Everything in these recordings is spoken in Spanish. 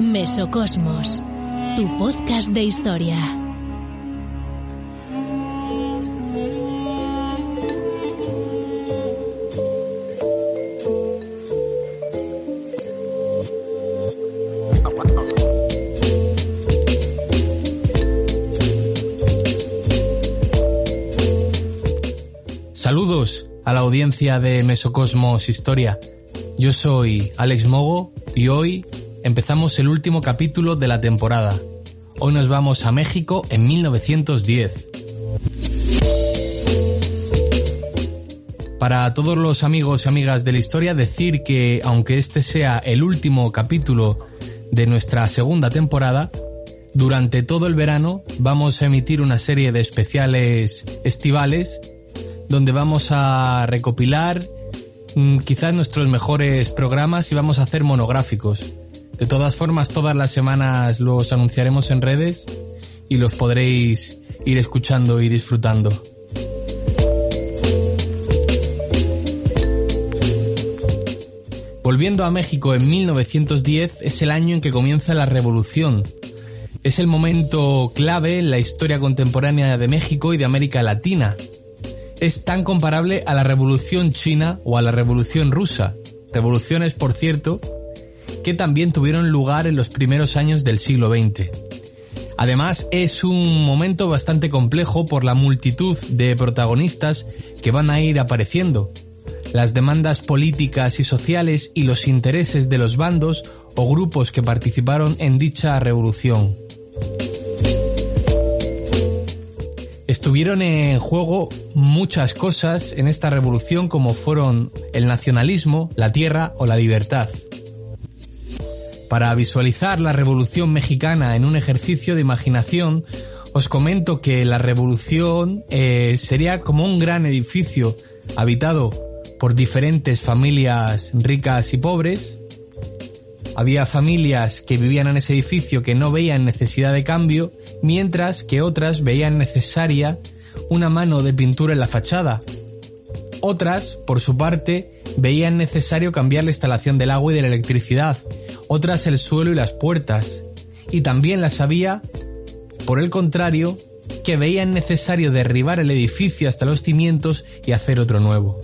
Mesocosmos, tu podcast de historia. Saludos a la audiencia de Mesocosmos Historia. Yo soy Alex Mogo y hoy empezamos el último capítulo de la temporada. Hoy nos vamos a México en 1910. Para todos los amigos y amigas de la historia, decir que aunque este sea el último capítulo de nuestra segunda temporada, durante todo el verano vamos a emitir una serie de especiales estivales donde vamos a recopilar mm, quizás nuestros mejores programas y vamos a hacer monográficos. De todas formas, todas las semanas los anunciaremos en redes y los podréis ir escuchando y disfrutando. Volviendo a México en 1910 es el año en que comienza la revolución. Es el momento clave en la historia contemporánea de México y de América Latina. Es tan comparable a la revolución china o a la revolución rusa. Revoluciones, por cierto, que también tuvieron lugar en los primeros años del siglo XX. Además, es un momento bastante complejo por la multitud de protagonistas que van a ir apareciendo, las demandas políticas y sociales y los intereses de los bandos o grupos que participaron en dicha revolución. Estuvieron en juego muchas cosas en esta revolución como fueron el nacionalismo, la tierra o la libertad. Para visualizar la revolución mexicana en un ejercicio de imaginación, os comento que la revolución eh, sería como un gran edificio habitado por diferentes familias ricas y pobres. Había familias que vivían en ese edificio que no veían necesidad de cambio, mientras que otras veían necesaria una mano de pintura en la fachada. Otras, por su parte, veían necesario cambiar la instalación del agua y de la electricidad, otras el suelo y las puertas. Y también las había, por el contrario, que veían necesario derribar el edificio hasta los cimientos y hacer otro nuevo.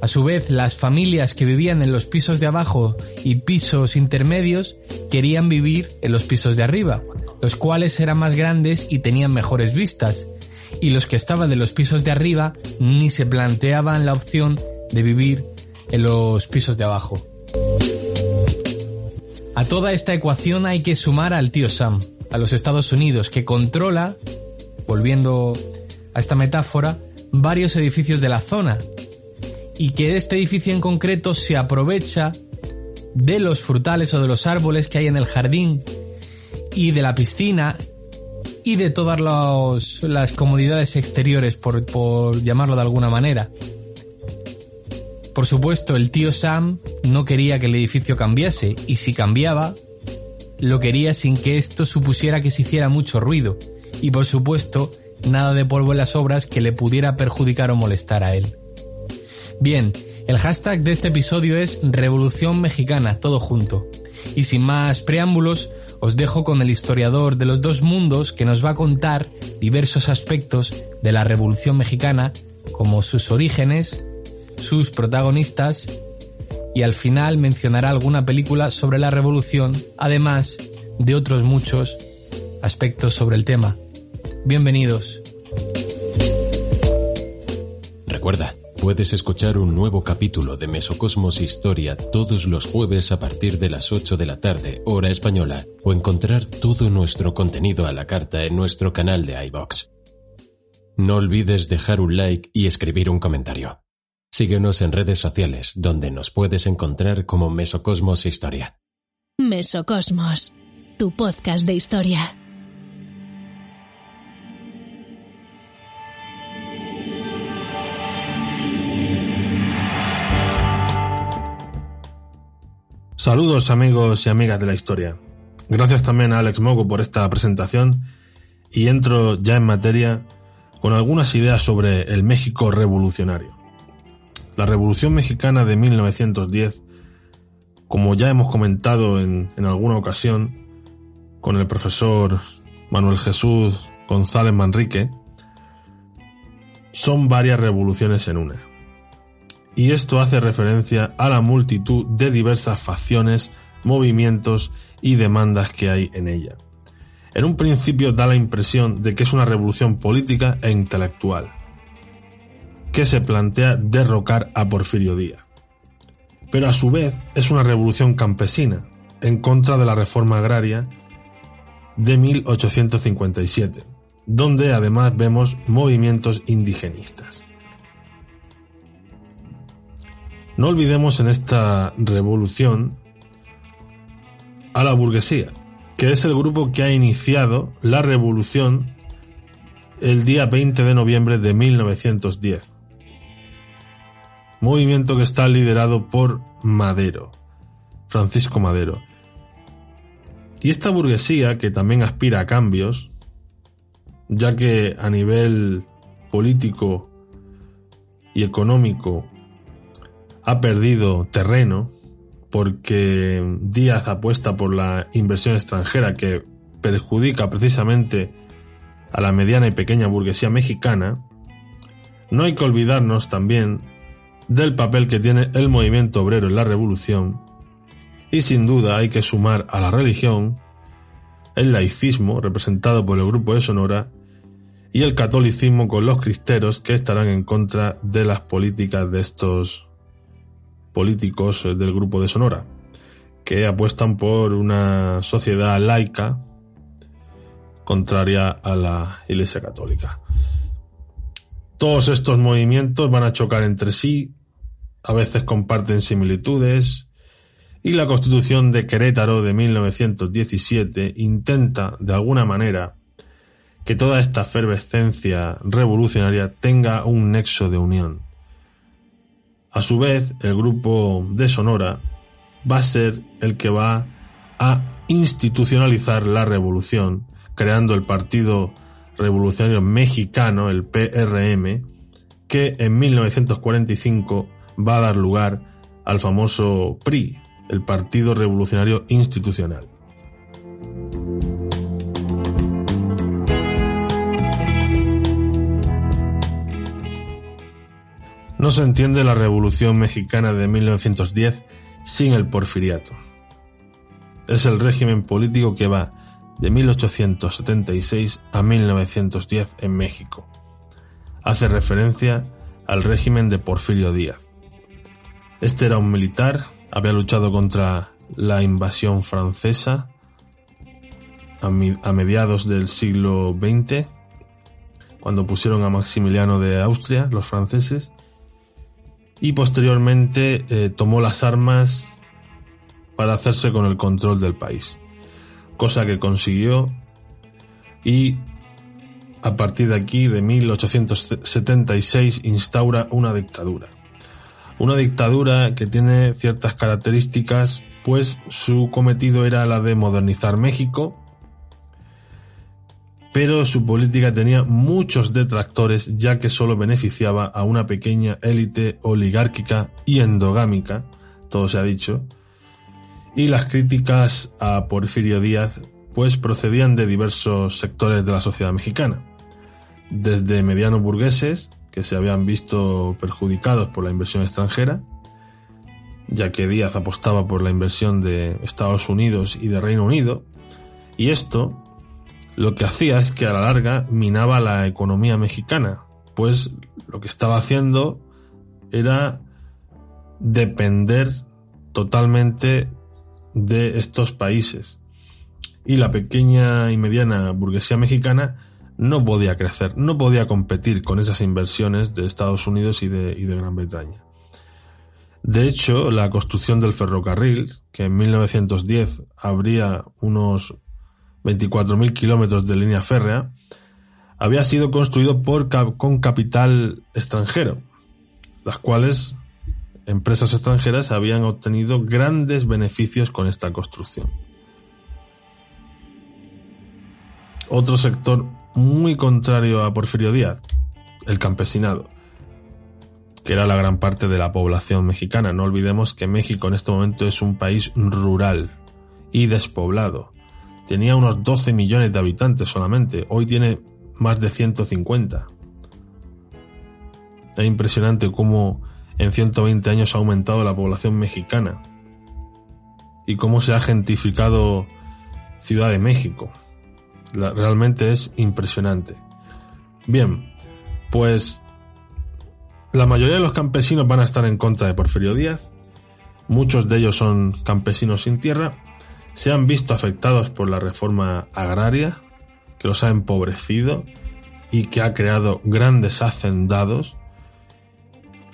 A su vez, las familias que vivían en los pisos de abajo y pisos intermedios querían vivir en los pisos de arriba, los cuales eran más grandes y tenían mejores vistas, y los que estaban de los pisos de arriba ni se planteaban la opción de vivir en los pisos de abajo. A toda esta ecuación hay que sumar al tío Sam, a los Estados Unidos, que controla, volviendo a esta metáfora, varios edificios de la zona, y que este edificio en concreto se aprovecha de los frutales o de los árboles que hay en el jardín y de la piscina y de todas las comodidades exteriores, por, llamarlo de alguna manera. Por supuesto, el tío Sam no quería que el edificio cambiase y si cambiaba, lo quería sin que esto supusiera que se hiciera mucho ruido y por supuesto, nada de polvo en las obras que le pudiera perjudicar o molestar a él. Bien, el hashtag de este episodio es Revolución Mexicana, todo junto. Y sin más preámbulos, os dejo con el historiador de los dos mundos que nos va a contar diversos aspectos de la Revolución Mexicana, como sus orígenes, sus protagonistas y al final mencionará alguna película sobre la revolución, además de otros muchos aspectos sobre el tema. Bienvenidos. Recuerda, puedes escuchar un nuevo capítulo de Mesocosmos Historia todos los jueves a partir de las 8 de la tarde, hora española, o encontrar todo nuestro contenido a la carta en nuestro canal de iBox. No olvides dejar un like y escribir un comentario. Síguenos en redes sociales, donde nos puedes encontrar como Mesocosmos Historia. Mesocosmos, tu podcast de historia. Saludos amigos y amigas de la historia. Gracias también a Alex Mogo por esta presentación y entro ya en materia con algunas ideas sobre el México revolucionario. La Revolución Mexicana de 1910 como ya hemos comentado en, en alguna ocasión con el profesor Manuel Jesús González Manrique, son varias revoluciones en una. Y esto hace referencia a la multitud de diversas facciones, movimientos y demandas que hay en ella. En un principio da la impresión de que es una revolución política e intelectual, que se plantea derrocar a Porfirio Díaz. Pero a su vez es una revolución campesina, en contra de la reforma agraria de 1857, donde además vemos movimientos indigenistas. No olvidemos en esta revolución a la burguesía, que es el grupo que ha iniciado la revolución el día 20 de noviembre de 1910. Movimiento que está liderado por Madero, Francisco Madero. Y esta burguesía, que también aspira a cambios, ya que a nivel político y económico ha perdido terreno, porque Díaz apuesta por la inversión extranjera que perjudica precisamente a la mediana y pequeña burguesía mexicana, no hay que olvidarnos también del papel que tiene el movimiento obrero en la revolución y sin duda hay que sumar a la religión el laicismo representado por el grupo de Sonora y el catolicismo con los cristeros que estarán en contra de las políticas de estos políticos del grupo de Sonora, que apuestan por una sociedad laica contraria a la Iglesia Católica. Todos estos movimientos van a chocar entre sí, a veces comparten similitudes, y la Constitución de Querétaro de 1917 intenta, de alguna manera, que toda esta efervescencia revolucionaria tenga un nexo de unión. A su vez, el grupo de Sonora va a ser el que va a institucionalizar la revolución, creando el Partido Revolucionario Mexicano, el PRM, que en 1945 va a dar lugar al famoso PRI, el Partido Revolucionario Institucional. No se entiende la Revolución Mexicana de 1910 sin el porfiriato. Es el régimen político que va de 1876 a 1910 en México. Hace referencia al régimen de Porfirio Díaz. Este era un militar, había luchado contra la invasión francesa a, mediados del siglo XX, cuando pusieron a Maximiliano de Austria, los franceses, y posteriormente eh, tomó las armas para hacerse con el control del país, cosa que consiguió y a partir de aquí, de 1876, instaura una dictadura. Una dictadura que tiene ciertas características, pues su cometido era la de modernizar México, pero su política tenía muchos detractores ya que solo beneficiaba a una pequeña élite oligárquica y endogámica, todo se ha dicho, y las críticas a Porfirio Díaz pues procedían de diversos sectores de la sociedad mexicana, desde medianos burgueses, que se habían visto perjudicados por la inversión extranjera, ya que Díaz apostaba por la inversión de Estados Unidos y de Reino Unido, y esto lo que hacía es que a la larga minaba la economía mexicana, pues lo que estaba haciendo era depender totalmente de estos países. Y la pequeña y mediana burguesía mexicana no podía crecer, no podía competir con esas inversiones de Estados Unidos y de, Gran Bretaña. De hecho, la construcción del ferrocarril, que en 1910 habría unos 24.000 kilómetros de línea férrea, había sido construido con capital extranjero, las cuales empresas extranjeras habían obtenido grandes beneficios con esta construcción. Otro sector muy contrario a Porfirio Díaz, el campesinado, que era la gran parte de la población mexicana. No olvidemos que México en este momento es un país rural y despoblado. Tenía unos 12 millones de habitantes solamente, hoy tiene más de 150. Es impresionante cómo en 120 años ha aumentado la población mexicana y cómo se ha gentificado Ciudad de México. Realmente es impresionante. Bien, pues la mayoría de los campesinos van a estar en contra de Porfirio Díaz. Muchos de ellos son campesinos sin tierra. Se han visto afectados por la reforma agraria, que los ha empobrecido y que ha creado grandes hacendados.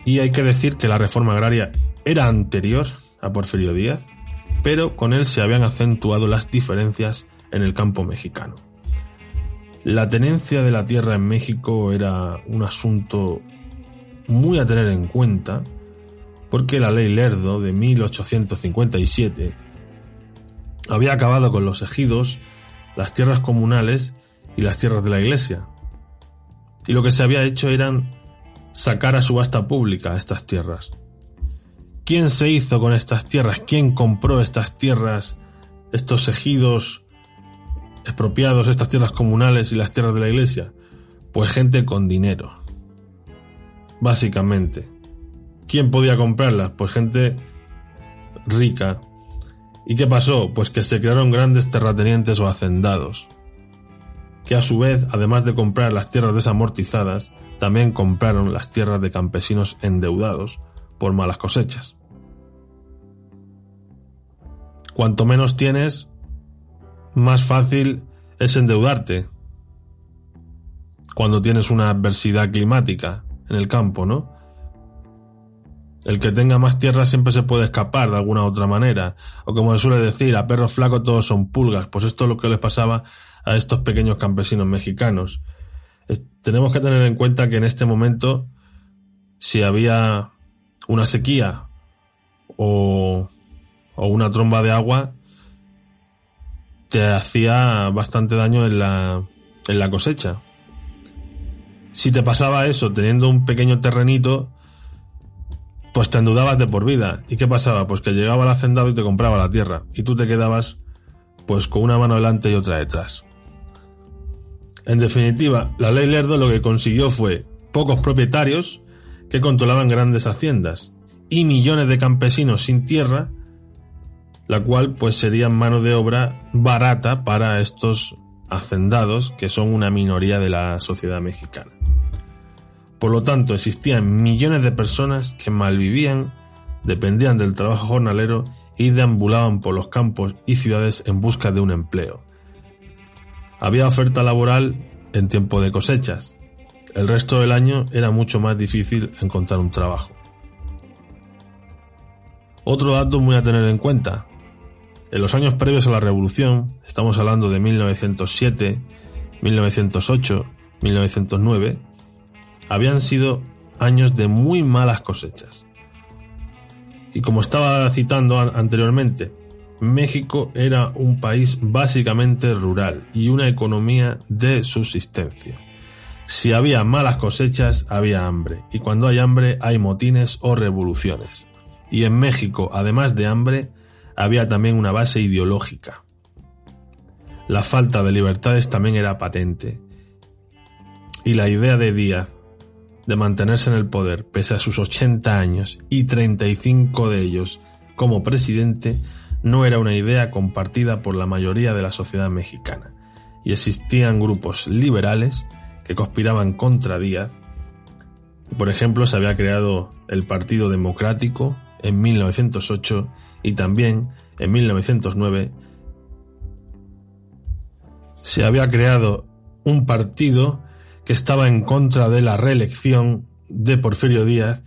Y hay que decir que la reforma agraria era anterior a Porfirio Díaz, pero con él se habían acentuado las diferencias en el campo mexicano. La tenencia de la tierra en México era un asunto muy a tener en cuenta porque la ley Lerdo de 1857 había acabado con los ejidos, las tierras comunales y las tierras de la iglesia. Y lo que se había hecho eran sacar a subasta pública estas tierras. ¿Quién se hizo con estas tierras? ¿Quién compró estas tierras, estos ejidos expropiados, estas tierras comunales y las tierras de la iglesia? Pues gente con dinero básicamente. ¿Quién podía comprarlas? Pues gente rica. ¿Y qué pasó? Pues que se crearon grandes terratenientes o hacendados, que a su vez, además de comprar las tierras desamortizadas, también compraron las tierras de campesinos endeudados por malas cosechas. Cuanto menos tienes, más fácil es endeudarte. Cuando tienes una adversidad climática, en el campo, ¿no? El que tenga más tierra siempre se puede escapar de alguna otra manera. O como se suele decir, a perros flacos todos son pulgas. Pues esto es lo que les pasaba a estos pequeños campesinos mexicanos. Tenemos que tener en cuenta que en este momento, si había una sequía o, o una tromba de agua, te hacía bastante daño en la, en la cosecha si te pasaba eso teniendo un pequeño terrenito, pues te endudabas de por vida. ¿Y qué pasaba? Pues que llegaba el hacendado y te compraba la tierra. Y tú te quedabas pues con una mano delante y otra detrás. En definitiva, la ley Lerdo lo que consiguió fue pocos propietarios que controlaban grandes haciendas y millones de campesinos sin tierra, la cual pues sería mano de obra barata para estos hacendados que son una minoría de la sociedad mexicana. Por lo tanto, existían millones de personas que malvivían, dependían del trabajo jornalero y deambulaban por los campos y ciudades en busca de un empleo. Había oferta laboral en tiempo de cosechas. El resto del año era mucho más difícil encontrar un trabajo. Otro dato muy a tener en cuenta. En los años previos a la Revolución, estamos hablando de 1907, 1908, 1909, habían sido años de muy malas cosechas. Y como estaba citando anteriormente, México era un país básicamente rural y una economía de subsistencia. Si había malas cosechas, había hambre, y cuando hay hambre hay motines o revoluciones. Y en México, además de hambre, había también una base ideológica. La falta de libertades también era patente. Y la idea de Díaz de mantenerse en el poder pese a sus 80 años y 35 de ellos como presidente no era una idea compartida por la mayoría de la sociedad mexicana, y existían grupos liberales que conspiraban contra Díaz. Por ejemplo, se había creado el Partido Democrático en 1908 y también en 1909 se había creado un partido que estaba en contra de la reelección de Porfirio Díaz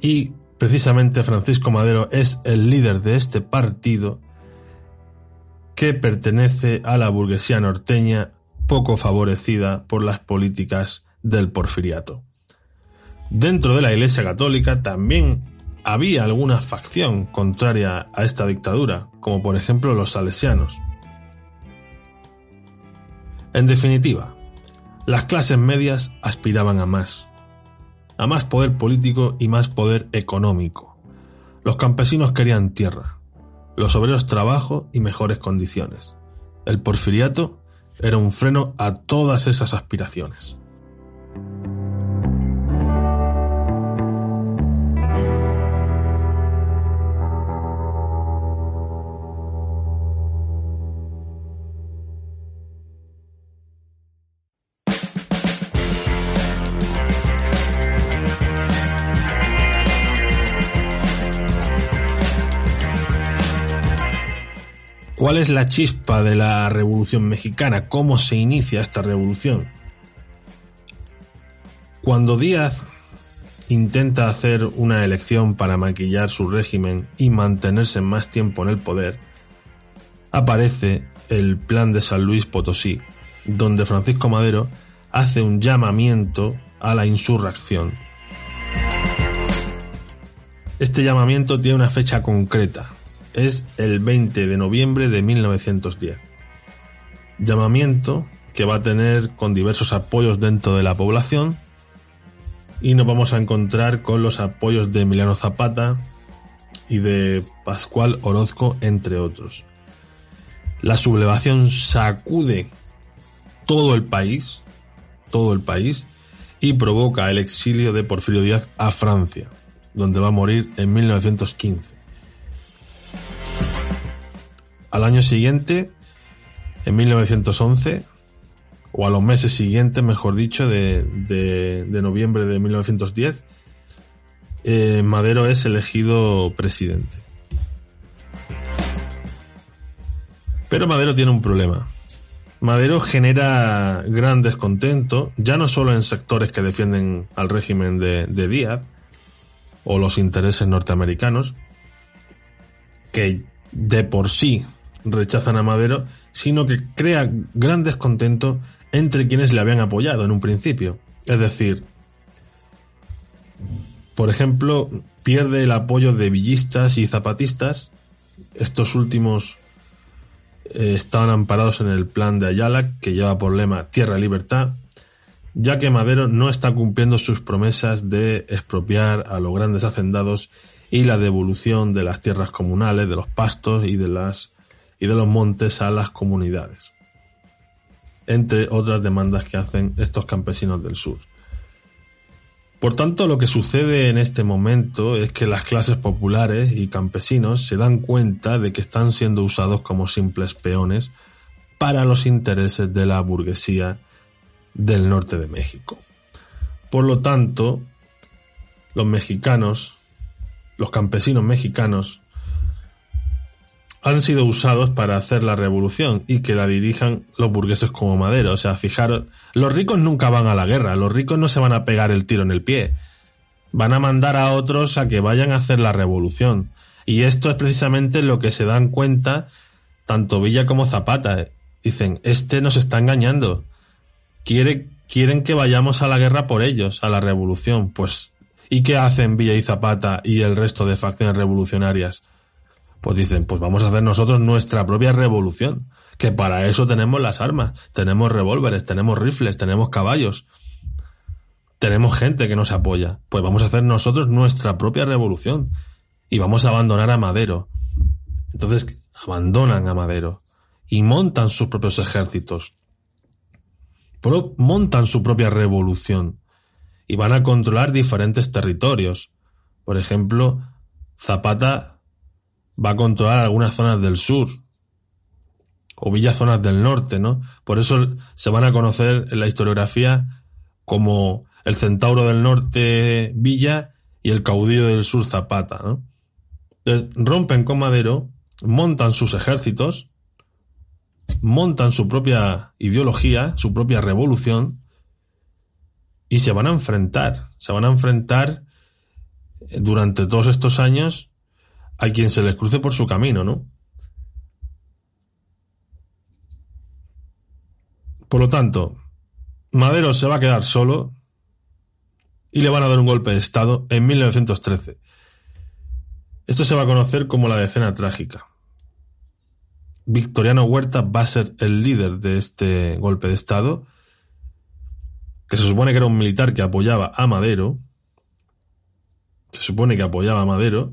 y precisamente Francisco Madero es el líder de este partido que pertenece a la burguesía norteña poco favorecida por las políticas del porfiriato. Dentro de la Iglesia Católica también había alguna facción contraria a esta dictadura, como por ejemplo los salesianos. En definitiva, las clases medias aspiraban a más, a más poder político y más poder económico. Los campesinos querían tierra, los obreros trabajo y mejores condiciones. El porfiriato era un freno a todas esas aspiraciones. ¿Cuál es la chispa de la Revolución Mexicana? ¿Cómo se inicia esta revolución? Cuando Díaz intenta hacer una elección para maquillar su régimen y mantenerse más tiempo en el poder, aparece el Plan de San Luis Potosí, donde Francisco Madero hace un llamamiento a la insurrección. Este llamamiento tiene una fecha concreta, es el 20 de noviembre de 1910. Llamamiento que va a tener con diversos apoyos dentro de la población y nos vamos a encontrar con los apoyos de Emiliano Zapata y de Pascual Orozco, entre otros. La sublevación sacude todo el país, todo el país, y provoca el exilio de Porfirio Díaz a Francia, donde va a morir en 1915. Al año siguiente, en 1911, o a los meses siguientes, mejor dicho, de, noviembre de 1910, eh, Madero es elegido presidente. Pero Madero tiene un problema. Madero genera gran descontento, ya no solo en sectores que defienden al régimen de, de Díaz o los intereses norteamericanos, que de por sí rechazan a Madero, sino que crea gran descontento entre quienes le habían apoyado en un principio. Es decir, por ejemplo, pierde el apoyo de villistas y zapatistas. Estos últimos eh, estaban amparados en el plan de Ayala, que lleva por lema Tierra Libertad, ya que Madero no está cumpliendo sus promesas de expropiar a los grandes hacendados y la devolución de las tierras comunales, de los pastos y de las y de los montes a las comunidades, entre otras demandas que hacen estos campesinos del sur. Por tanto, lo que sucede en este momento es que las clases populares y campesinos se dan cuenta de que están siendo usados como simples peones para los intereses de la burguesía del norte de México. Por lo tanto, los mexicanos, los campesinos mexicanos, han sido usados para hacer la revolución y que la dirijan los burgueses como Madero. O sea, fijaros, los ricos nunca van a la guerra, los ricos no se van a pegar el tiro en el pie. Van a mandar a otros a que vayan a hacer la revolución. Y esto es precisamente lo que se dan cuenta tanto Villa como Zapata. Dicen, este nos está engañando. Quiere, quieren que vayamos a la guerra por ellos, a la revolución. Pues, ¿y qué hacen Villa y Zapata y el resto de facciones revolucionarias? Pues dicen, pues vamos a hacer nosotros nuestra propia revolución, que para eso tenemos las armas, tenemos revólveres, tenemos rifles, tenemos caballos, tenemos gente que nos apoya, pues vamos a hacer nosotros nuestra propia revolución y vamos a abandonar a Madero. Entonces abandonan a Madero y montan sus propios ejércitos, montan su propia revolución y van a controlar diferentes territorios. Por ejemplo, Zapata va a controlar algunas zonas del sur o villas zonas del norte, ¿no? Por eso se van a conocer en la historiografía como el centauro del norte Villa y el caudillo del sur Zapata, ¿no? Entonces, rompen con Madero, montan sus ejércitos, montan su propia ideología, su propia revolución, y se van a enfrentar, se van a enfrentar durante todos estos años a quien se les cruce por su camino, ¿no? Por lo tanto, Madero se va a quedar solo y le van a dar un golpe de Estado en 1913. Esto se va a conocer como la decena trágica. Victoriano Huerta va a ser el líder de este golpe de Estado, que se supone que era un militar que apoyaba a Madero, se supone que apoyaba a Madero,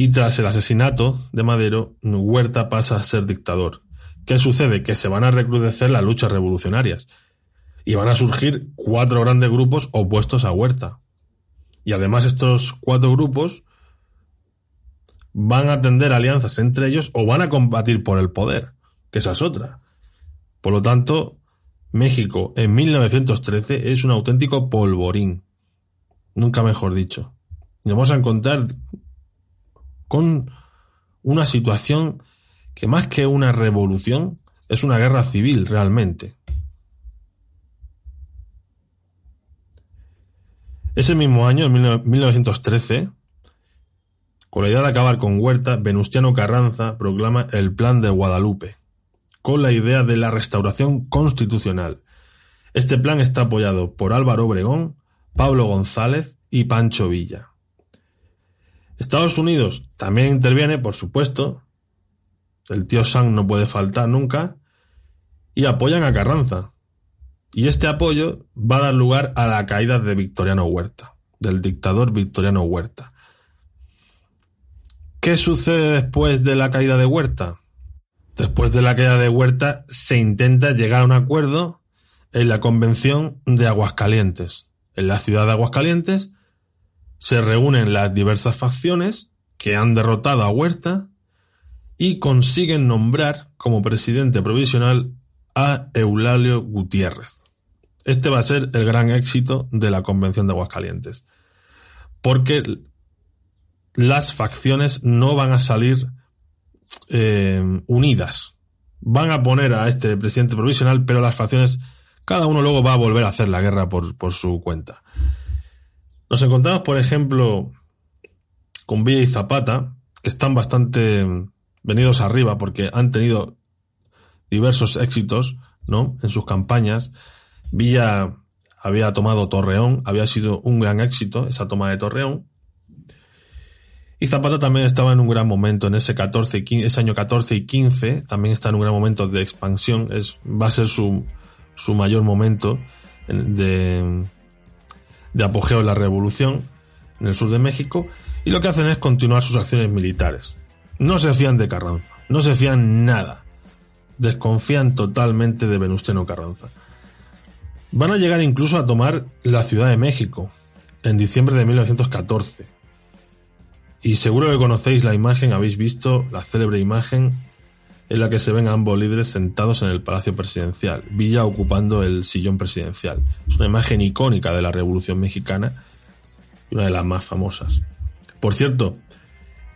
y tras el asesinato de Madero, Huerta pasa a ser dictador. ¿Qué sucede? Que se van a recrudecer las luchas revolucionarias y van a surgir cuatro grandes grupos opuestos a Huerta. Y además estos cuatro grupos van a tender alianzas entre ellos o van a combatir por el poder, que esa es otra. Por lo tanto, México en 1913 es un auténtico polvorín. Nunca mejor dicho. Y vamos a encontrar con una situación que más que una revolución es una guerra civil realmente. Ese mismo año, en 1913, con la idea de acabar con Huerta, Venustiano Carranza proclama el Plan de Guadalupe, con la idea de la restauración constitucional. Este plan está apoyado por Álvaro Obregón, Pablo González y Pancho Villa. Estados Unidos también interviene, por supuesto. El tío Sam no puede faltar nunca. Y apoyan a Carranza. Y este apoyo va a dar lugar a la caída de Victoriano Huerta, del dictador Victoriano Huerta. ¿Qué sucede después de la caída de Huerta? Después de la caída de Huerta se intenta llegar a un acuerdo en la Convención de Aguascalientes. En la ciudad de Aguascalientes se reúnen las diversas facciones que han derrotado a Huerta y consiguen nombrar como presidente provisional a Eulalio Gutiérrez. Este va a ser el gran éxito de la Convención de Aguascalientes, porque las facciones no van a salir eh, unidas. Van a poner a este presidente provisional, pero las facciones, cada uno luego va a volver a hacer la guerra por, por su cuenta. Nos encontramos, por ejemplo, con Villa y Zapata, que están bastante venidos arriba porque han tenido diversos éxitos, ¿no? En sus campañas. Villa había tomado Torreón, había sido un gran éxito esa toma de Torreón. Y Zapata también estaba en un gran momento en ese 14 ese año 14 y 15, también está en un gran momento de expansión, es, va a ser su, su mayor momento de, de apogeo de la revolución en el sur de México y lo que hacen es continuar sus acciones militares. No se fían de Carranza, no se fían nada. Desconfían totalmente de Venustiano Carranza. Van a llegar incluso a tomar la Ciudad de México en diciembre de 1914. Y seguro que conocéis la imagen, habéis visto la célebre imagen en la que se ven a ambos líderes sentados en el Palacio Presidencial, Villa ocupando el sillón presidencial. Es una imagen icónica de la Revolución Mexicana y una de las más famosas. Por cierto,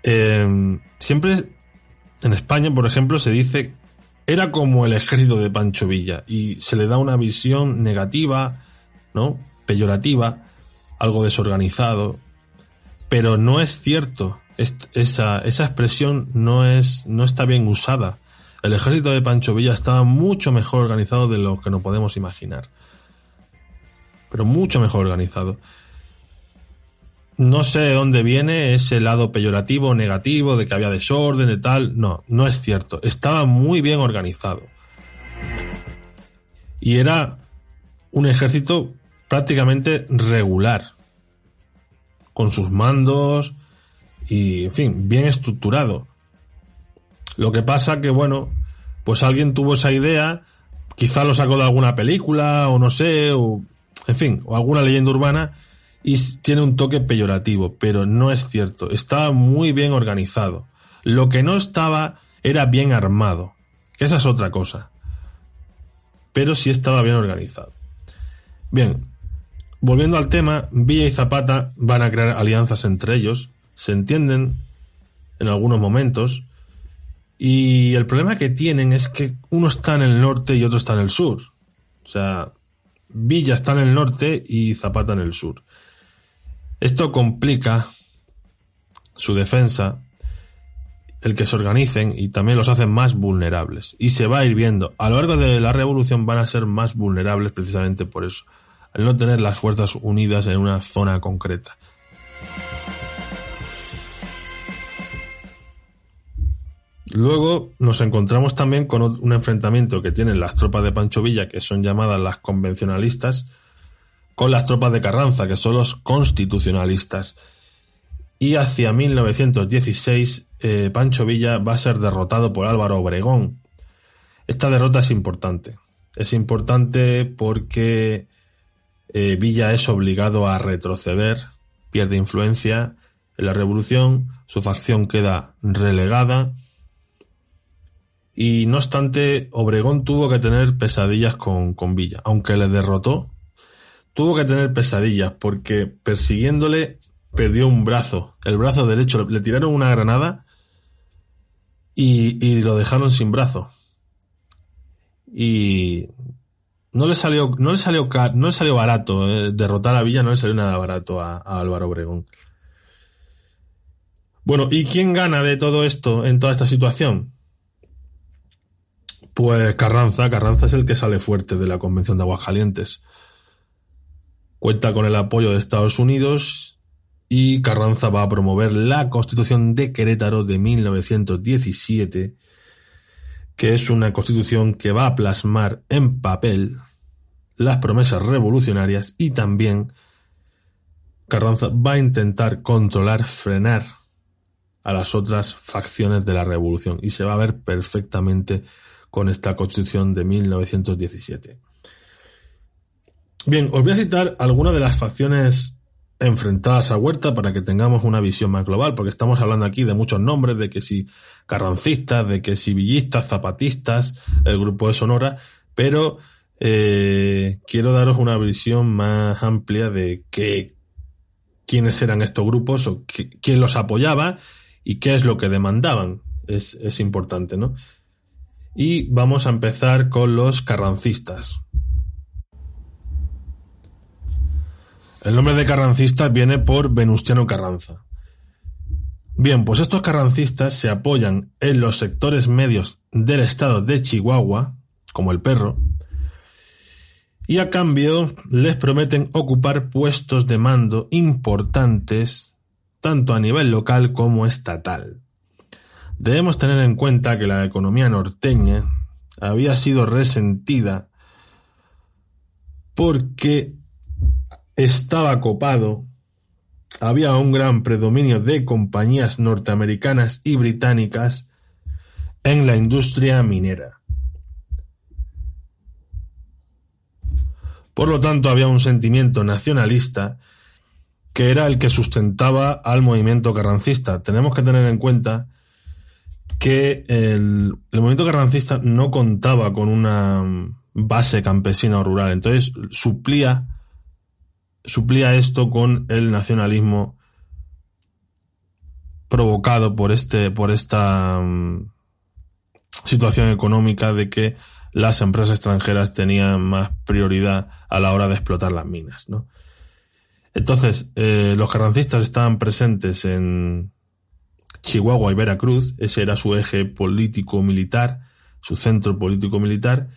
eh, siempre en España, por ejemplo, se dice era como el ejército de Pancho Villa y se le da una visión negativa, ¿no? Peyorativa, algo desorganizado, pero no es cierto. Esa, esa expresión no es, no está bien usada el ejército de Pancho Villa estaba mucho mejor organizado de lo que nos podemos imaginar. Pero mucho mejor organizado. No sé de dónde viene ese lado peyorativo, negativo, de que había desorden, de tal. No, no es cierto. Estaba muy bien organizado. Y era un ejército prácticamente regular. Con sus mandos y, en fin, bien estructurado. Lo que pasa que, bueno, pues alguien tuvo esa idea, quizá lo sacó de alguna película, o no sé, o, en fin, o alguna leyenda urbana, y tiene un toque peyorativo, pero no es cierto. Estaba muy bien organizado. Lo que no estaba era bien armado, que esa es otra cosa. Pero sí estaba bien organizado. Bien, volviendo al tema, Villa y Zapata van a crear alianzas entre ellos, se entienden en algunos momentos, y el problema que tienen es que uno está en el norte y otro está en el sur. O sea, Villa está en el norte y Zapata en el sur. Esto complica su defensa, el que se organicen y también los hacen más vulnerables. Y se va a ir viendo. A lo largo de la revolución van a ser más vulnerables precisamente por eso. Al no tener las fuerzas unidas en una zona concreta. Luego nos encontramos también con un enfrentamiento que tienen las tropas de Pancho Villa, que son llamadas las convencionalistas, con las tropas de Carranza, que son los constitucionalistas. Y hacia 1916, eh, Pancho Villa va a ser derrotado por Álvaro Obregón. Esta derrota es importante. Es importante porque eh, Villa es obligado a retroceder, pierde influencia en la revolución, su facción queda relegada y no obstante Obregón tuvo que tener pesadillas con, con Villa, aunque le derrotó, tuvo que tener pesadillas porque persiguiéndole perdió un brazo, el brazo derecho, le tiraron una granada y, y lo dejaron sin brazo. Y no le salió, no le salió, no le salió barato, eh, derrotar a Villa no le salió nada barato a, a Álvaro Obregón. Bueno, ¿y quién gana de todo esto en toda esta situación? Pues Carranza, Carranza es el que sale fuerte de la Convención de Aguascalientes. Cuenta con el apoyo de Estados Unidos y Carranza va a promover la Constitución de Querétaro de 1917, que es una constitución que va a plasmar en papel las promesas revolucionarias y también Carranza va a intentar controlar, frenar a las otras facciones de la revolución y se va a ver perfectamente con esta constitución de 1917. Bien, os voy a citar algunas de las facciones enfrentadas a Huerta para que tengamos una visión más global, porque estamos hablando aquí de muchos nombres, de que si carrancistas, de que si villistas, zapatistas, el grupo de Sonora, pero eh, quiero daros una visión más amplia de quiénes eran estos grupos o quién los apoyaba y qué es lo que demandaban. Es, es importante, ¿no? Y vamos a empezar con los carrancistas. El nombre de carrancistas viene por Venustiano Carranza. Bien, pues estos carrancistas se apoyan en los sectores medios del estado de Chihuahua, como el perro, y a cambio les prometen ocupar puestos de mando importantes tanto a nivel local como estatal. Debemos tener en cuenta que la economía norteña había sido resentida porque estaba copado, había un gran predominio de compañías norteamericanas y británicas en la industria minera. Por lo tanto, había un sentimiento nacionalista que era el que sustentaba al movimiento carrancista. Tenemos que tener en cuenta que el, movimiento carrancista no contaba con una base campesina o rural, entonces suplía, suplía esto con el nacionalismo provocado por este, por esta mm, situación económica de que las empresas extranjeras tenían más prioridad a la hora de explotar las minas, ¿no? Entonces, eh, los carrancistas estaban presentes en Chihuahua y Veracruz, ese era su eje político-militar, su centro político-militar,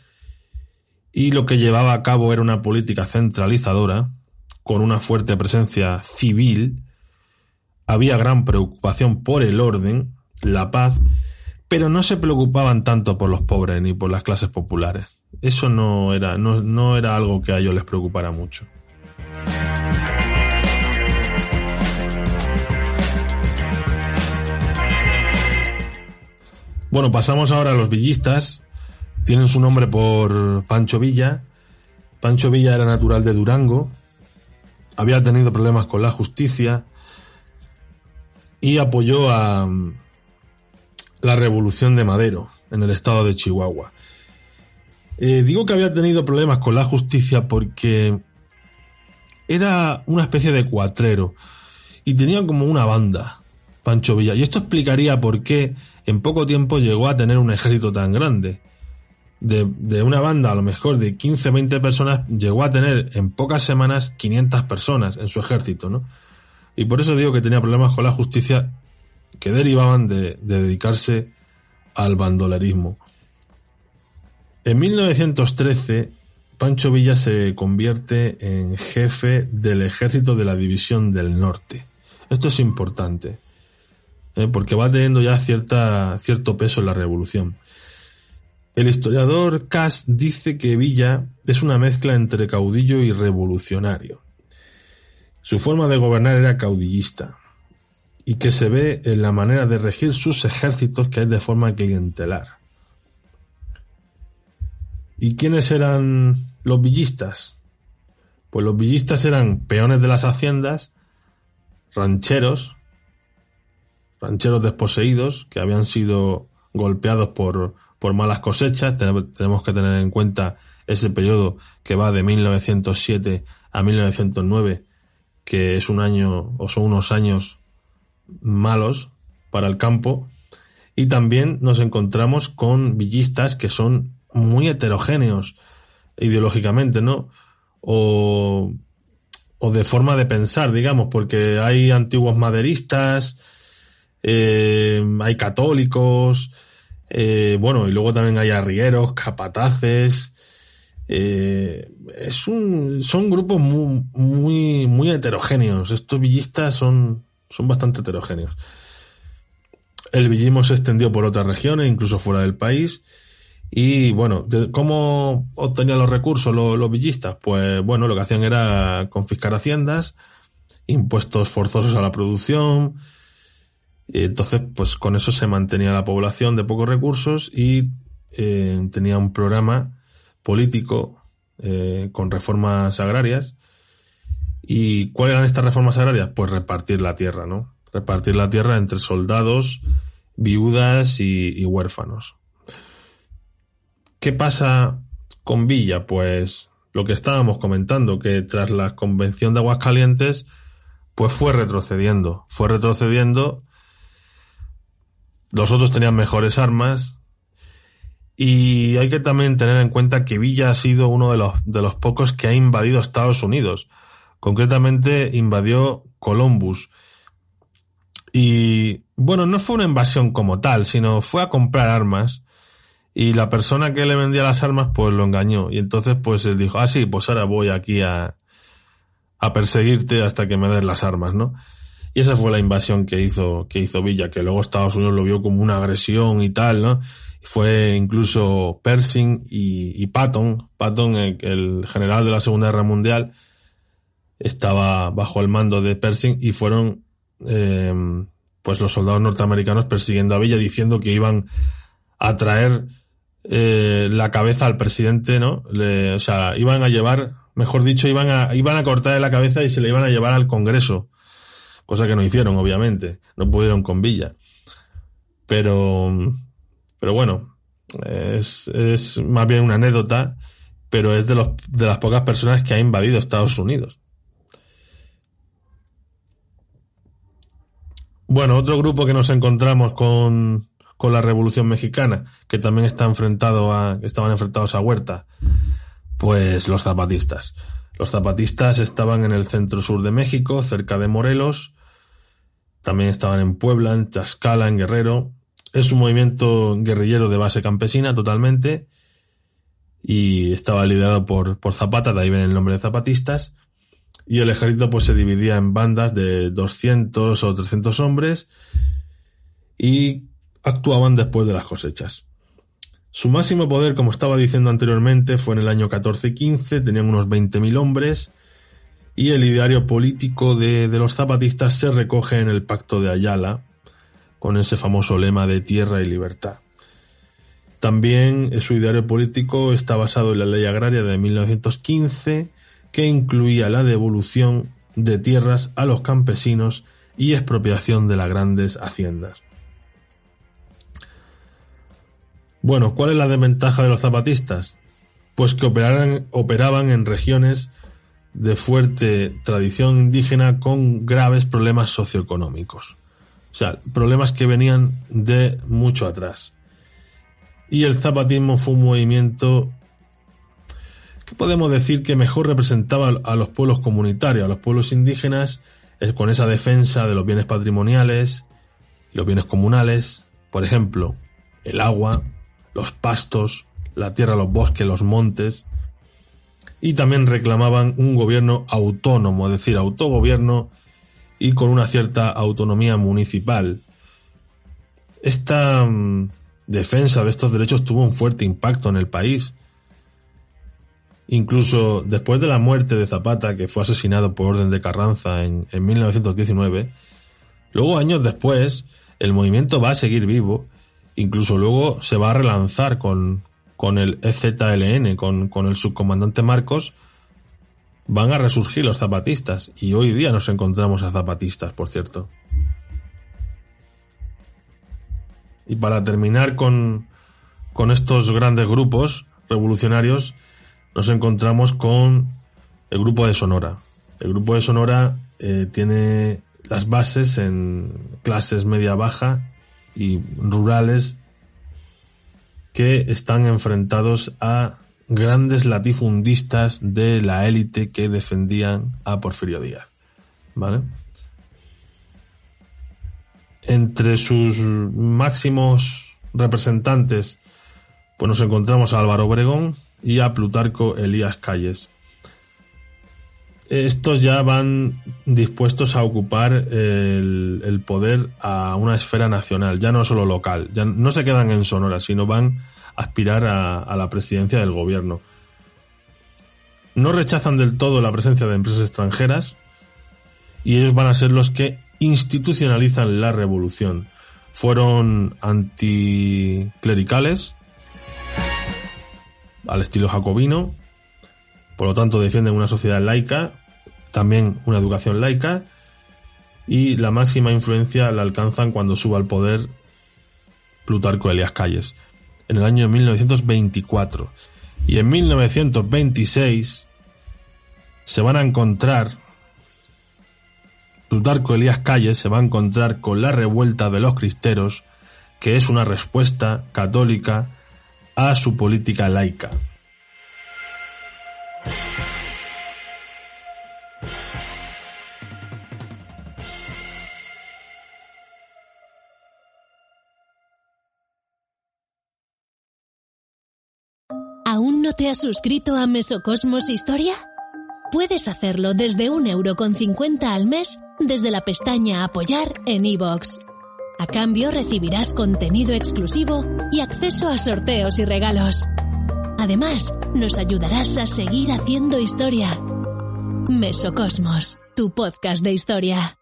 y lo que llevaba a cabo era una política centralizadora, con una fuerte presencia civil, había gran preocupación por el orden, la paz, pero no se preocupaban tanto por los pobres ni por las clases populares. Eso no era, no, no era algo que a ellos les preocupara mucho. Bueno, pasamos ahora a los villistas. Tienen su nombre por Pancho Villa. Pancho Villa era natural de Durango. Había tenido problemas con la justicia y apoyó a la revolución de Madero en el estado de Chihuahua. Eh, digo que había tenido problemas con la justicia porque era una especie de cuatrero y tenía como una banda, Pancho Villa. Y esto explicaría por qué en poco tiempo llegó a tener un ejército tan grande. De, una banda a lo mejor de 15-20 personas, llegó a tener en pocas semanas 500 personas en su ejército, ¿no? Y por eso digo que tenía problemas con la justicia que derivaban de, de dedicarse al bandolerismo. En 1913, Pancho Villa se convierte en jefe del ejército de la División del Norte. Esto es importante. ¿Eh? porque va teniendo ya cierta, cierto peso en la revolución. El historiador Cass dice que Villa es una mezcla entre caudillo y revolucionario. Su forma de gobernar era caudillista y que se ve en la manera de regir sus ejércitos que es de forma clientelar. ¿Y quiénes eran los villistas? Pues los villistas eran peones de las haciendas, rancheros, rancheros desposeídos que habían sido golpeados por, por malas cosechas. Tenemos que tener en cuenta ese periodo que va de 1907 a 1909, que es un año o son unos años malos para el campo. Y también nos encontramos con villistas que son muy heterogéneos ideológicamente, ¿no? O, o de forma de pensar, digamos, porque hay antiguos maderistas, eh, hay católicos, eh, bueno, y luego también hay arrieros, capataces. Eh, un, son grupos muy, muy, heterogéneos. Estos villistas son, son bastante heterogéneos. El villismo se extendió por otras regiones, incluso fuera del país. Y bueno, ¿cómo obtenían los recursos los, los, villistas? Pues bueno, lo que hacían era confiscar haciendas, impuestos forzosos a la producción, entonces, pues con eso se mantenía la población de pocos recursos y eh, tenía un programa político eh, con reformas agrarias. ¿Y cuáles eran estas reformas agrarias? Pues repartir la tierra, ¿no? Repartir la tierra entre soldados, viudas y huérfanos. ¿Qué pasa con Villa? Pues lo que estábamos comentando, que tras la convención de Aguascalientes, pues fue retrocediendo, fue retrocediendo los otros tenían mejores armas. Y hay que también tener en cuenta que Villa ha sido uno de los, de los pocos que ha invadido Estados Unidos. Concretamente invadió Columbus. Y bueno, no fue una invasión como tal, sino fue a comprar armas. Y la persona que le vendía las armas, pues lo engañó. Y entonces, pues él dijo, ah, sí, pues ahora voy aquí a, a perseguirte hasta que me des las armas, ¿no? Y esa fue la invasión que hizo, que hizo Villa, que luego Estados Unidos lo vio como una agresión y tal, ¿no? Fue incluso Pershing y, Patton, Patton, el, general de la Segunda Guerra Mundial, estaba bajo el mando de Pershing y fueron, eh, pues los soldados norteamericanos persiguiendo a Villa diciendo que iban a traer eh, la cabeza al presidente, ¿no? o sea, iban a llevar, mejor dicho, iban a, iban a cortarle la cabeza y se le iban a llevar al Congreso cosa que no hicieron, obviamente, no pudieron con Villa. Pero, pero bueno, es, es más bien una anécdota, pero es de, los, de las pocas personas que ha invadido Estados Unidos. Bueno, otro grupo que nos encontramos con, con la Revolución Mexicana, que también está enfrentado a, estaban enfrentados a Huerta, pues los zapatistas. Los zapatistas estaban en el centro sur de México, cerca de Morelos, también estaban en Puebla, en Tlaxcala, en Guerrero. Es un movimiento guerrillero de base campesina totalmente y estaba liderado por, por Zapata, de ahí viene el nombre de zapatistas. Y el ejército pues se dividía en bandas de 200 o 300 hombres y actuaban después de las cosechas. Su máximo poder, como estaba diciendo anteriormente, fue en el año 14-15, tenían unos 20.000 hombres y el ideario político de, los zapatistas se recoge en el Pacto de Ayala, con ese famoso lema de tierra y libertad. También su ideario político está basado en la ley agraria de 1915, que incluía la devolución de tierras a los campesinos y expropiación de las grandes haciendas. Bueno, ¿cuál es la desventaja de los zapatistas? Pues que operaban en regiones de fuerte tradición indígena con graves problemas socioeconómicos. O sea, problemas que venían de mucho atrás. Y el zapatismo fue un movimiento que podemos decir que mejor representaba a los pueblos comunitarios, a los pueblos indígenas, con esa defensa de los bienes patrimoniales los bienes comunales, por ejemplo, el agua, los pastos, la tierra, los bosques, los montes, y también reclamaban un gobierno autónomo, es decir, autogobierno y con una cierta autonomía municipal. Esta, mm, defensa de estos derechos tuvo un fuerte impacto en el país. Incluso después de la muerte de Zapata, que fue asesinado por orden de Carranza en, 1919, luego años después el movimiento va a seguir vivo, incluso luego se va a relanzar con, con el EZLN, con, con el subcomandante Marcos, van a resurgir los zapatistas y hoy día nos encontramos a zapatistas, por cierto. Y para terminar con, con estos grandes grupos revolucionarios, nos encontramos con el grupo de Sonora. El grupo de Sonora eh, tiene las bases en clases media-baja y rurales que están enfrentados a grandes latifundistas de la élite que defendían a Porfirio Díaz. ¿Vale? Entre sus máximos representantes, pues nos encontramos a Álvaro Obregón y a Plutarco Elías Calles. Estos ya van dispuestos a ocupar el, poder a una esfera nacional, ya no solo local, ya no se quedan en Sonora, sino van aspirar a, la presidencia del gobierno. No rechazan del todo la presencia de empresas extranjeras y ellos van a ser los que institucionalizan la revolución. Fueron anticlericales, al estilo jacobino, por lo tanto defienden una sociedad laica, también una educación laica, y la máxima influencia la alcanzan cuando suba al poder Plutarco Elias Calles en el año 1924. Y en 1926 se van a encontrar, Plutarco Elías Calles se va a encontrar con la revuelta de los cristeros, que es una respuesta católica a su política laica. Te has suscrito a Mesocosmos Historia? Puedes hacerlo desde un euro con cincuenta al mes desde la pestaña Apoyar en iVoox. A cambio recibirás contenido exclusivo y acceso a sorteos y regalos. Además, nos ayudarás a seguir haciendo historia. Mesocosmos, tu podcast de historia.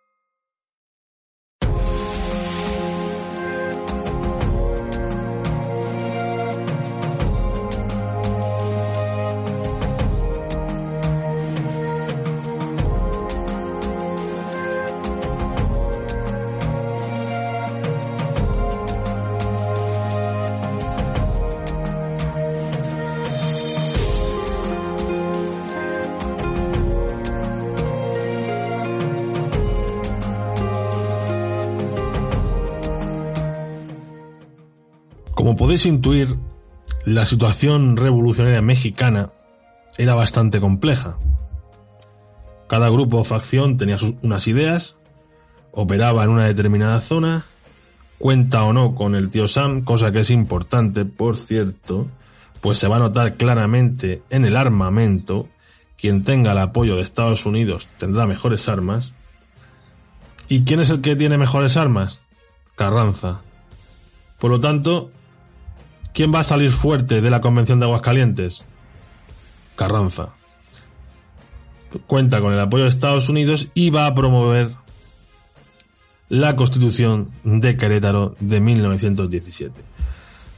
Podéis intuir, la situación revolucionaria mexicana era bastante compleja. Cada grupo o facción tenía unas ideas, operaba en una determinada zona, cuenta o no con el tío Sam, cosa que es importante, por cierto, pues se va a notar claramente en el armamento, quien tenga el apoyo de Estados Unidos tendrá mejores armas. ¿Y quién es el que tiene mejores armas? Carranza. Por lo tanto, ¿Quién va a salir fuerte de la Convención de Aguascalientes? Carranza. Cuenta con el apoyo de Estados Unidos y va a promover la Constitución de Querétaro de 1917.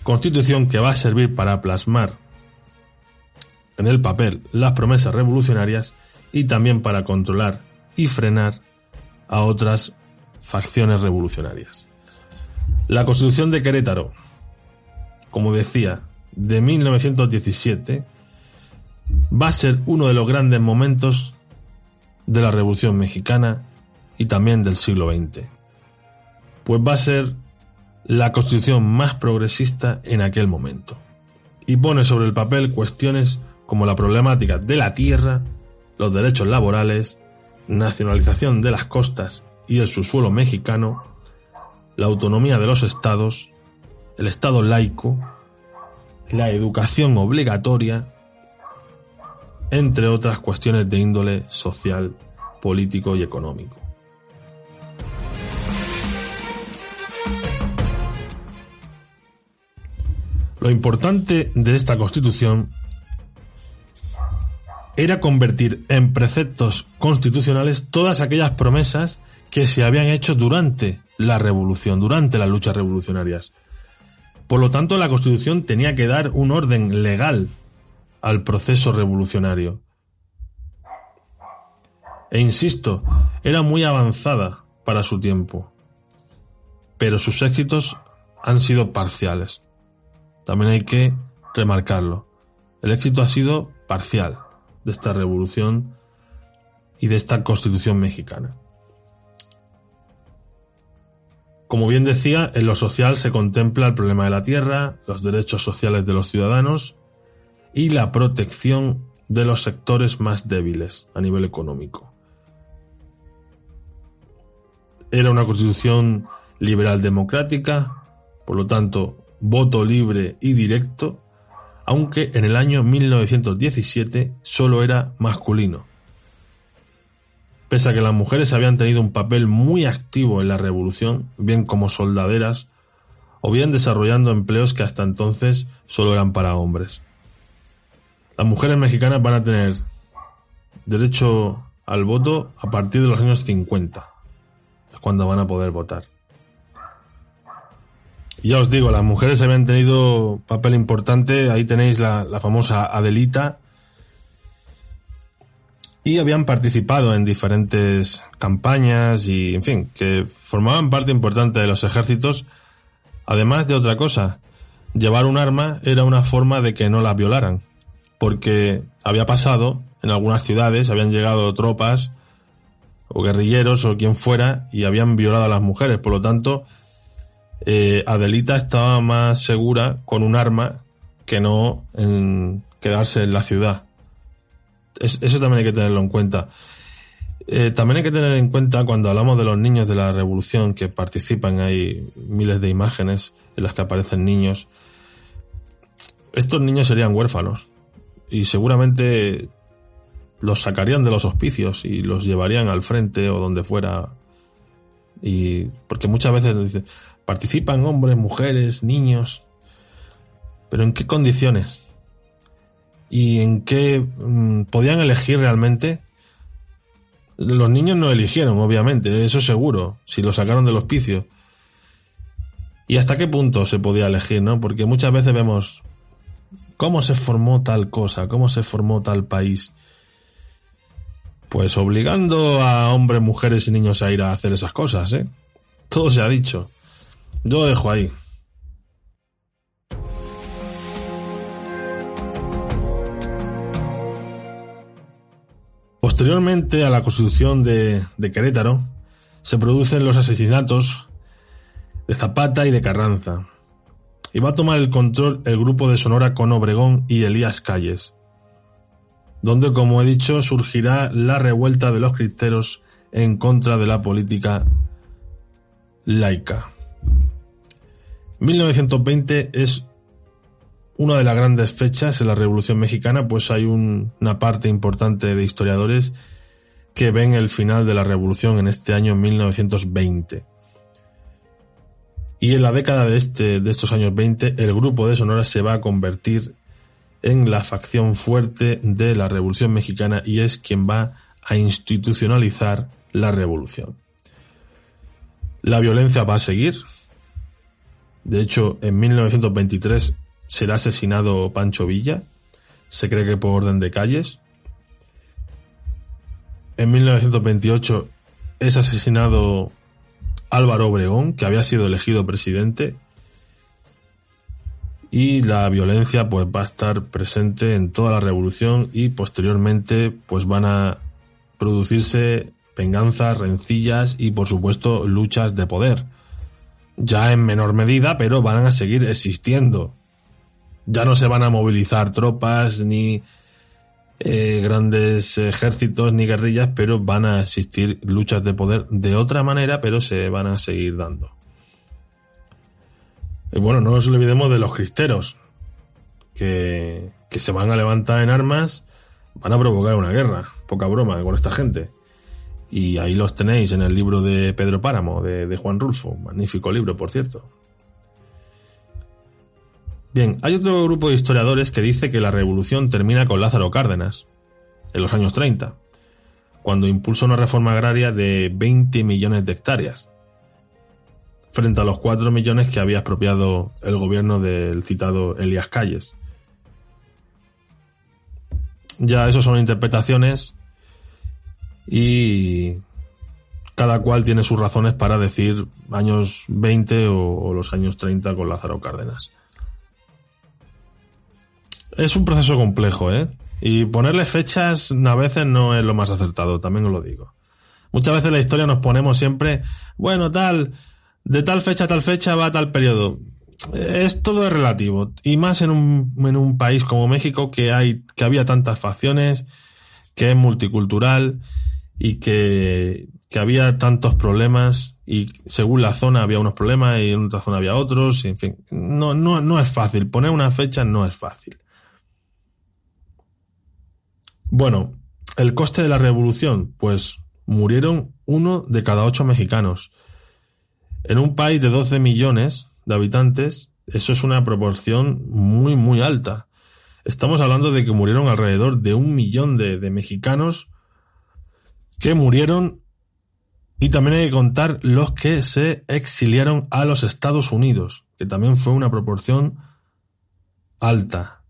Constitución que va a servir para plasmar en el papel las promesas revolucionarias y también para controlar y frenar a otras facciones revolucionarias. La Constitución de Querétaro como decía, de 1917, va a ser uno de los grandes momentos de la Revolución Mexicana y también del siglo XX. Pues va a ser la constitución más progresista en aquel momento. Y pone sobre el papel cuestiones como la problemática de la tierra, los derechos laborales, nacionalización de las costas y el subsuelo mexicano, la autonomía de los estados, el Estado laico, la educación obligatoria, entre otras cuestiones de índole social, político y económico. Lo importante de esta constitución era convertir en preceptos constitucionales todas aquellas promesas que se habían hecho durante la revolución, durante las luchas revolucionarias. Por lo tanto, la Constitución tenía que dar un orden legal al proceso revolucionario. E insisto, era muy avanzada para su tiempo, pero sus éxitos han sido parciales. También hay que remarcarlo. El éxito ha sido parcial de esta revolución y de esta constitución mexicana. Como bien decía, en lo social se contempla el problema de la tierra, los derechos sociales de los ciudadanos y la protección de los sectores más débiles a nivel económico. Era una constitución liberal democrática, por lo tanto, voto libre y directo, aunque en el año 1917 solo era masculino. Pese a que las mujeres habían tenido un papel muy activo en la revolución, bien como soldaderas, o bien desarrollando empleos que hasta entonces solo eran para hombres. Las mujeres mexicanas van a tener derecho al voto a partir de los años 50, es cuando van a poder votar. Y ya os digo, las mujeres habían tenido papel importante, ahí tenéis la, la famosa Adelita, y habían participado en diferentes campañas y, en fin, que formaban parte importante de los ejércitos, además de otra cosa, llevar un arma era una forma de que no la violaran, porque había pasado en algunas ciudades, habían llegado tropas o guerrilleros o quien fuera y habían violado a las mujeres, por lo tanto, eh, Adelita estaba más segura con un arma que no en quedarse en la ciudad eso también hay que tenerlo en cuenta. Eh, también hay que tener en cuenta cuando hablamos de los niños de la revolución que participan, hay miles de imágenes en las que aparecen niños. Estos niños serían huérfanos y seguramente los sacarían de los hospicios y los llevarían al frente o donde fuera. Y porque muchas veces dicen, participan hombres, mujeres, niños, pero ¿en qué condiciones? Y en qué mm, podían elegir realmente. Los niños no eligieron, obviamente, eso seguro, si lo sacaron del hospicio. ¿Y hasta qué punto se podía elegir, no? Porque muchas veces vemos cómo se formó tal cosa, cómo se formó tal país. Pues obligando a hombres, mujeres y niños a ir a hacer esas cosas, ¿eh? Todo se ha dicho. Yo lo dejo ahí. Posteriormente a la constitución de, Querétaro, se producen los asesinatos de Zapata y de Carranza. Y va a tomar el control el grupo de Sonora con Obregón y Elías Calles, donde, como he dicho, surgirá la revuelta de los cristeros en contra de la política laica. 1920 es una de las grandes fechas en la Revolución Mexicana, pues hay una parte importante de historiadores que ven el final de la Revolución en este año 1920. Y en la década de, este, de estos años 20, el grupo de Sonora se va a convertir en la facción fuerte de la Revolución Mexicana y es quien va a institucionalizar la revolución. La violencia va a seguir. De hecho, en 1923 será asesinado Pancho Villa, se cree que por orden de calles. En 1928 es asesinado Álvaro Obregón, que había sido elegido presidente. Y la violencia pues va a estar presente en toda la revolución y posteriormente pues van a producirse venganzas, rencillas y por supuesto luchas de poder. Ya en menor medida, pero van a seguir existiendo ya no se van a movilizar tropas ni eh, grandes ejércitos ni guerrillas, pero van a existir luchas de poder de otra manera, pero se van a seguir dando. Y bueno, no nos olvidemos de los cristeros, que, que se van a levantar en armas, van a provocar una guerra, poca broma con esta gente. Y ahí los tenéis en el libro de Pedro Páramo, de, de Juan Rulfo, magnífico libro, por cierto. Bien, hay otro grupo de historiadores que dice que la revolución termina con Lázaro Cárdenas, en los años 30, cuando impulsa una reforma agraria de 20 millones de hectáreas, frente a los 4 millones que había expropiado el gobierno del citado Elías Calles. Ya eso son interpretaciones y cada cual tiene sus razones para decir años 20 o, los años 30 con Lázaro Cárdenas. Es un proceso complejo, ¿eh? Y ponerle fechas a veces no es lo más acertado, también os lo digo. Muchas veces en la historia nos ponemos siempre, bueno, tal, de tal fecha a tal fecha va a tal periodo. Es todo relativo. Y más en un, en un país como México que hay, que había tantas facciones, que es multicultural y que, que había tantos problemas y según la zona había unos problemas y en otra zona había otros, y en fin, no, no, no es fácil. Poner una fecha no es fácil. Bueno, el coste de la revolución, pues murieron uno de cada ocho mexicanos. En un país de 12 millones de habitantes, eso es una proporción muy, muy alta. Estamos hablando de que murieron alrededor de un millón de, de mexicanos que murieron y también hay que contar los que se exiliaron a los Estados Unidos, que también fue una proporción alta.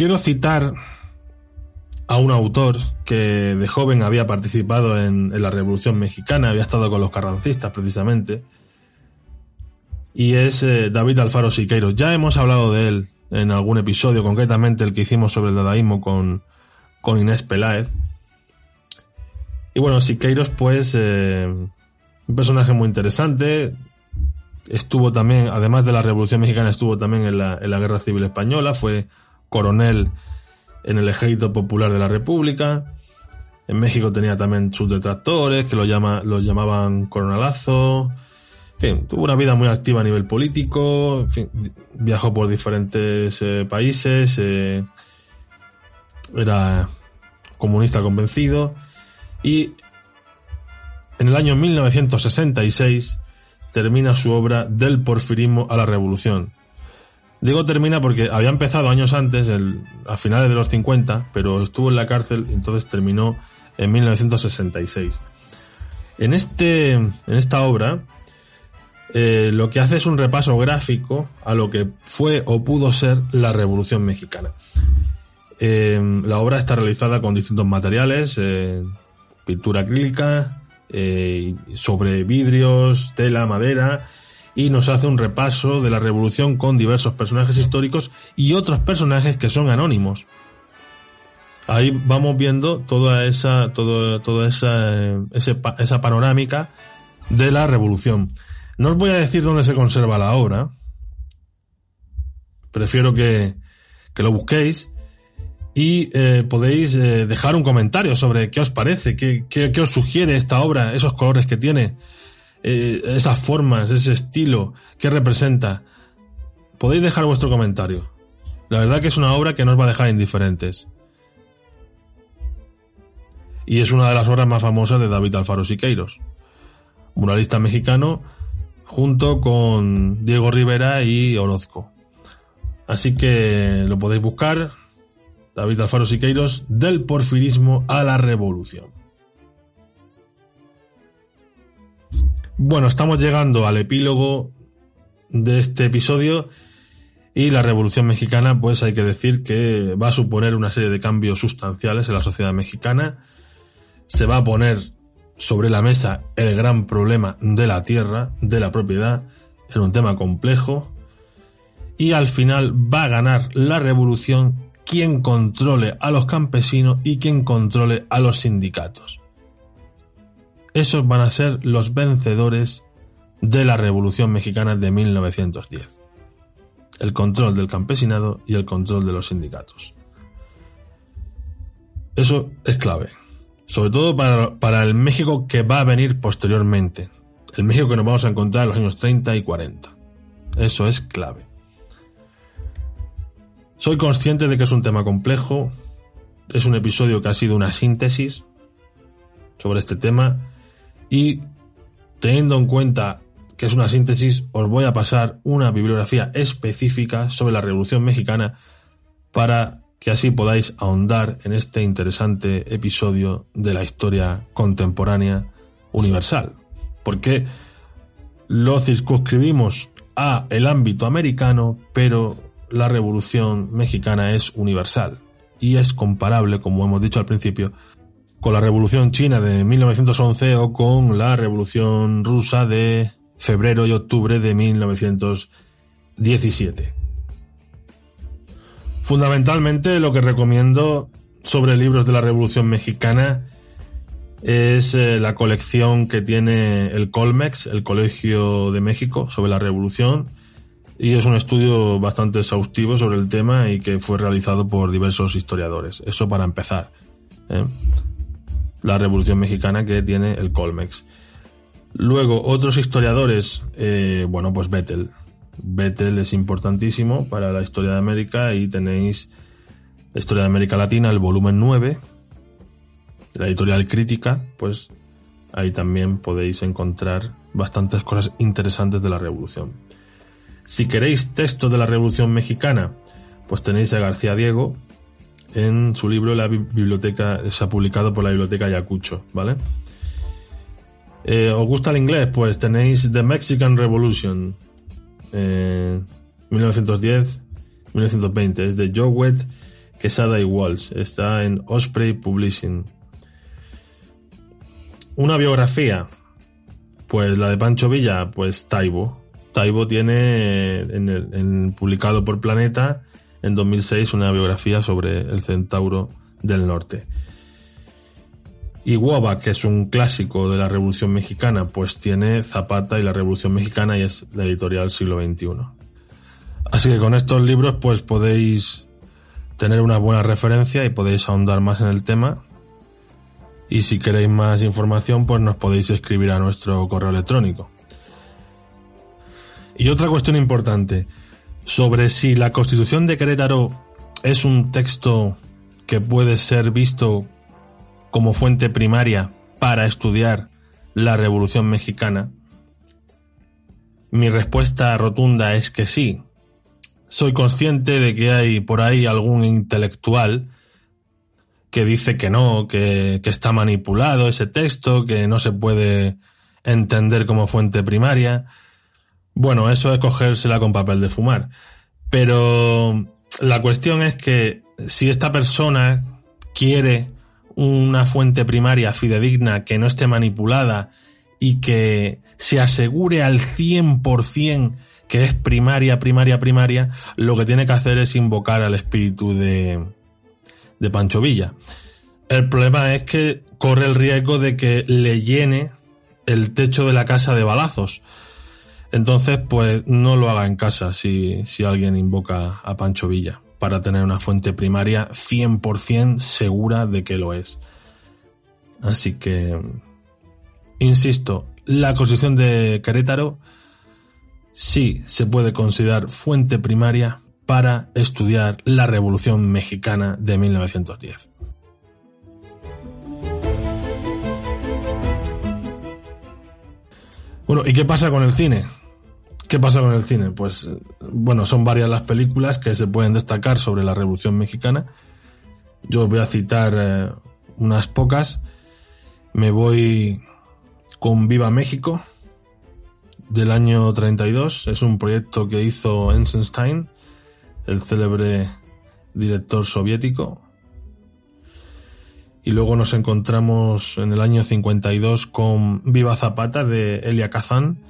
Quiero citar a un autor que de joven había participado en, la Revolución Mexicana, había estado con los carrancistas precisamente, y es eh, David Alfaro Siqueiros. Ya hemos hablado de él en algún episodio, concretamente el que hicimos sobre el dadaísmo con, con Inés Peláez. Y bueno, Siqueiros, pues, eh, un personaje muy interesante. Estuvo también, además de la Revolución Mexicana, estuvo también en la, en la Guerra Civil Española, fue coronel en el Ejército Popular de la República. En México tenía también sus detractores, que lo, llama, lo llamaban coronalazo. En fin, tuvo una vida muy activa a nivel político. Viajó por diferentes eh, países. Eh, era comunista convencido. Y en el año 1966 termina su obra Del porfirismo a la revolución, Digo termina porque había empezado años antes, a finales de los 50, pero estuvo en la cárcel y entonces terminó en 1966. En, este, en esta obra, eh, lo que hace es un repaso gráfico a lo que fue o pudo ser la Revolución Mexicana. Eh, la obra está realizada con distintos materiales, eh, pintura acrílica, sobre vidrios, tela, madera, y nos hace un repaso de la revolución con diversos personajes históricos y otros personajes que son anónimos. Ahí vamos viendo toda esa, todo, toda esa, esa panorámica de la revolución. No os voy a decir dónde se conserva la obra. Prefiero que, que lo busquéis y eh, podéis eh, dejar un comentario sobre qué os parece, qué, qué os sugiere esta obra, esos colores que tiene, eh, esas formas, ese estilo, que representa, podéis dejar vuestro comentario. La verdad que es una obra que no os va a dejar indiferentes. Y es una de las obras más famosas de David Alfaro Siqueiros, muralista mexicano, junto con Diego Rivera y Orozco. Así que lo podéis buscar, David Alfaro Siqueiros, del porfirismo a la revolución. Bueno, estamos llegando al epílogo de este episodio y la Revolución Mexicana, pues hay que decir que va a suponer una serie de cambios sustanciales en la sociedad mexicana. Se va a poner sobre la mesa el gran problema de la tierra, de la propiedad, en un tema complejo. Y al final va a ganar la revolución quien controle a los campesinos y quien controle a los sindicatos esos van a ser los vencedores de la Revolución Mexicana de 1910. El control del campesinado y el control de los sindicatos. Eso es clave. sobre todo para, el México que va a venir posteriormente, el México que nos vamos a encontrar en los años 30 y 40. Eso es clave. Soy consciente de que es un tema complejo, es un episodio que ha sido una síntesis sobre este tema y teniendo en cuenta que es una síntesis, os voy a pasar una bibliografía específica sobre la Revolución Mexicana para que así podáis ahondar en este interesante episodio de la historia contemporánea universal. Porque lo circunscribimos a el ámbito americano, pero la Revolución Mexicana es universal y es comparable, como hemos dicho al principio, con la Revolución China de 1911 o con la Revolución Rusa de febrero y octubre de 1917. Fundamentalmente lo que recomiendo sobre libros de la Revolución Mexicana es eh, la colección que tiene el Colmex, el Colegio de México, sobre la Revolución, y es un estudio bastante exhaustivo sobre el tema y que fue realizado por diversos historiadores. Eso para empezar. ¿eh? La Revolución Mexicana que tiene el Colmex. Luego, otros historiadores, eh, bueno, pues Bettel. Bettel es importantísimo para la historia de América y tenéis la historia de América Latina, el volumen 9, la editorial crítica, pues ahí también podéis encontrar bastantes cosas interesantes de la revolución. Si queréis texto de la Revolución Mexicana, pues tenéis a García Diego en su libro La biblioteca, se ha publicado por la biblioteca Ayacucho, ¿vale? Eh, ¿Os gusta el inglés? Pues tenéis The Mexican Revolution, 1910-1920, es de Jowett, Quesada y Walsh, está en Osprey Publishing. Una biografía, pues la de Pancho Villa, pues Taibo, Taibo tiene en publicado por Planeta en 2006 una biografía sobre el centauro del norte. Y Guava, que es un clásico de la Revolución Mexicana, pues tiene Zapata y la Revolución Mexicana y es la editorial siglo XXI. Así que con estos libros pues podéis tener una buena referencia y podéis ahondar más en el tema. Y si queréis más información pues nos podéis escribir a nuestro correo electrónico y otra cuestión importante, sobre si la Constitución de Querétaro es un texto que puede ser visto como fuente primaria para estudiar la Revolución Mexicana. Mi respuesta rotunda es que sí. Soy consciente de que hay por ahí algún intelectual que dice que no, que, está manipulado ese texto, que no se puede entender como fuente primaria. Bueno, eso es cogérsela con papel de fumar. Pero la cuestión es que si esta persona quiere una fuente primaria fidedigna que no esté manipulada y que se asegure al 100% que es primaria, primaria, primaria, lo que tiene que hacer es invocar al espíritu de, de Pancho Villa. El problema es que corre el riesgo de que le llene el techo de la casa de balazos entonces, pues no lo haga en casa si, si alguien invoca a Pancho Villa para tener una fuente primaria 100% segura de que lo es. Así que, insisto, la Constitución de Querétaro sí se puede considerar fuente primaria para estudiar la Revolución Mexicana de 1910. Bueno, ¿y qué pasa con el cine? ¿Qué pasa con el cine? Pues, bueno, son varias las películas que se pueden destacar sobre la Revolución Mexicana. Yo voy a citar eh, unas pocas. Me voy con Viva México, del año 32. Es un proyecto que hizo Eisenstein, el célebre director soviético. Y luego nos encontramos en el año 52 con Viva Zapata de Elia Kazan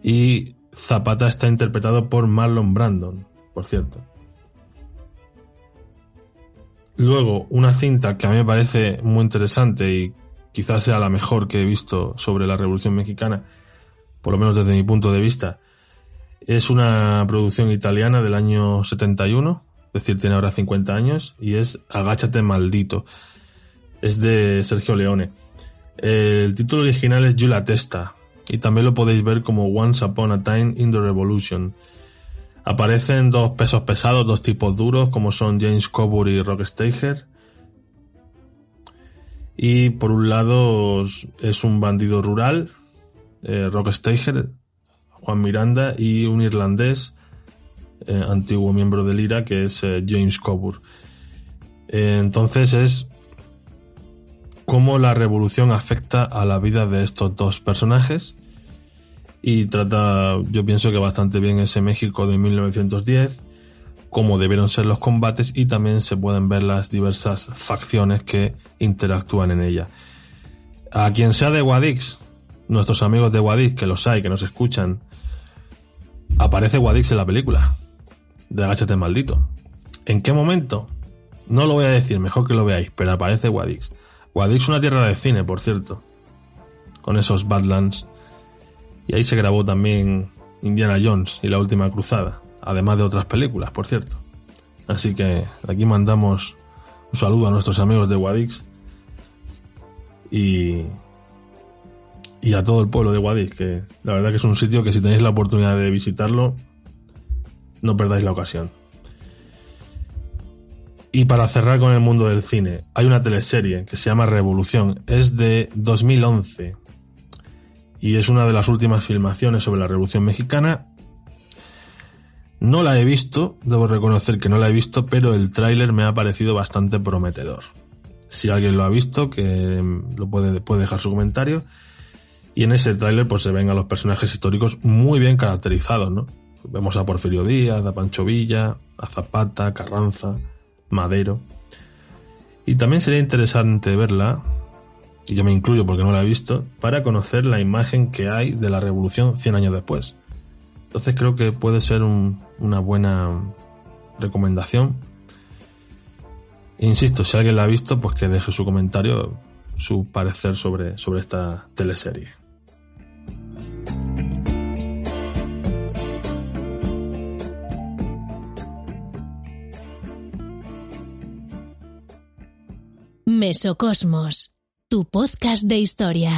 y Zapata está interpretado por Marlon Brandon, por cierto. Luego, una cinta que a mí me parece muy interesante y quizás sea la mejor que he visto sobre la Revolución Mexicana, por lo menos desde mi punto de vista, es una producción italiana del año 71, es decir, tiene ahora 50 años, y es Agáchate maldito. Es de Sergio Leone. El título original es Yula Testa y también lo podéis ver como Once Upon a Time in the Revolution. Aparecen dos pesos pesados, dos tipos duros, como son James Coburn y Rock Steiger. Y por un lado es un bandido rural, eh, Rock Steiger, Juan Miranda, y un irlandés, eh, antiguo miembro del IRA, que es eh, James Coburn. entonces es cómo la revolución afecta a la vida de estos dos personajes y trata, yo pienso que bastante bien ese México de 1910, cómo debieron ser los combates y también se pueden ver las diversas facciones que interactúan en ella. A quien sea de Guadix, nuestros amigos de Guadix, que los hay, que nos escuchan, aparece Guadix en la película de Agáchate Maldito. ¿En qué momento? No lo voy a decir, mejor que lo veáis, pero aparece Guadix. Guadix una tierra de cine, por cierto. Con esos Badlands y ahí se grabó también Indiana Jones y la Última Cruzada, además de otras películas, por cierto. Así que aquí mandamos un saludo a nuestros amigos de Guadix y, y a todo el pueblo de Guadix, que la verdad que es un sitio que si tenéis la oportunidad de visitarlo, no perdáis la ocasión. Y para cerrar con el mundo del cine, hay una teleserie que se llama Revolución, es de 2011 y es una de las últimas filmaciones sobre la Revolución Mexicana. No la he visto, debo reconocer que no la he visto, pero el tráiler me ha parecido bastante prometedor. Si alguien lo ha visto, que lo puede, puede dejar su comentario. Y en ese tráiler pues se ven a los personajes históricos muy bien caracterizados, ¿no? Vemos a Porfirio Díaz, a Pancho Villa, a Zapata, Carranza, Madero. Y también sería interesante verla y yo me incluyo porque no la he visto, para conocer la imagen que hay de la revolución 100 años después. Entonces creo que puede ser una buena recomendación. Insisto, si alguien la ha visto, pues que deje su comentario, su parecer sobre, sobre esta teleserie. Mesocosmos tu podcast de historia.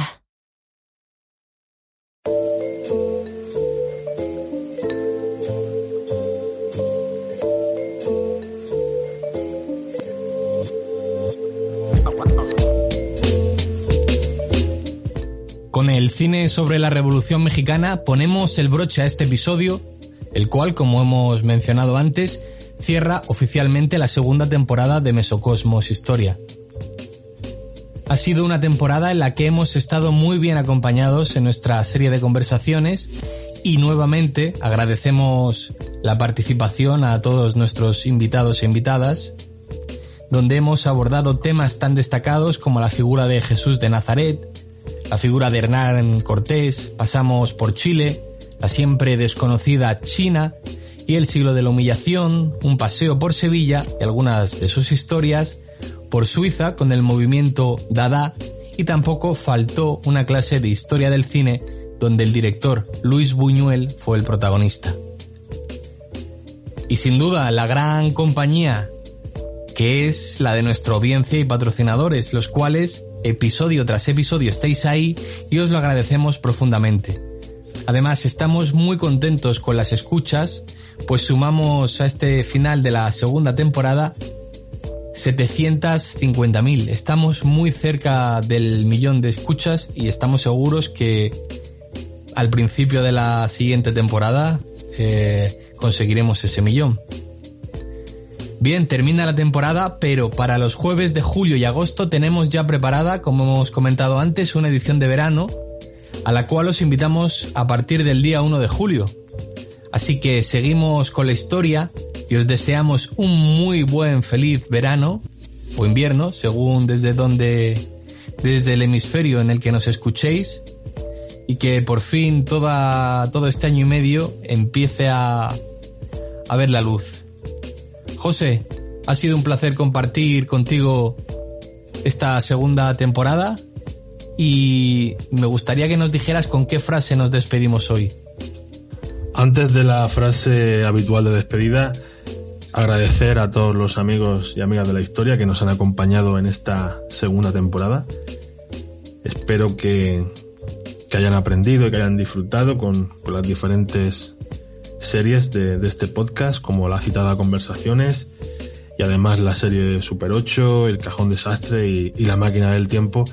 Con el cine sobre la Revolución Mexicana ponemos el broche a este episodio, el cual, como hemos mencionado antes, cierra oficialmente la segunda temporada de Mesocosmos Historia. Ha sido una temporada en la que hemos estado muy bien acompañados en nuestra serie de conversaciones y nuevamente agradecemos la participación a todos nuestros invitados e invitadas, donde hemos abordado temas tan destacados como la figura de Jesús de Nazaret, la figura de Hernán Cortés, pasamos por Chile, la siempre desconocida China y el siglo de la humillación, un paseo por Sevilla y algunas de sus historias, por Suiza con el movimiento Dada y tampoco faltó una clase de historia del cine donde el director Luis Buñuel fue el protagonista. Y sin duda la gran compañía que es la de nuestra audiencia y patrocinadores, los cuales episodio tras episodio estáis ahí y os lo agradecemos profundamente. Además estamos muy contentos con las escuchas, pues sumamos a este final de la segunda temporada 750.000. Estamos muy cerca del millón de escuchas y estamos seguros que al principio de la siguiente temporada eh, conseguiremos ese millón. Bien, termina la temporada, pero para los jueves de julio y agosto tenemos ya preparada, como hemos comentado antes, una edición de verano, a la cual os invitamos a partir del día 1 de julio. Así que seguimos con la historia y os deseamos un muy buen feliz verano o invierno, según desde donde, desde el hemisferio en el que nos escuchéis y que por fin toda, todo este año y medio empiece a, a ver la luz. José, ha sido un placer compartir contigo esta segunda temporada y me gustaría que nos dijeras con qué frase nos despedimos hoy. Antes de la frase habitual de despedida, agradecer a todos los amigos y amigas de la historia que nos han acompañado en esta segunda temporada. Espero que, que hayan aprendido y que hayan disfrutado con, con las diferentes series de, de, este podcast, como la citada Conversaciones y además la serie Super 8, El Cajón Desastre y, y La Máquina del Tiempo,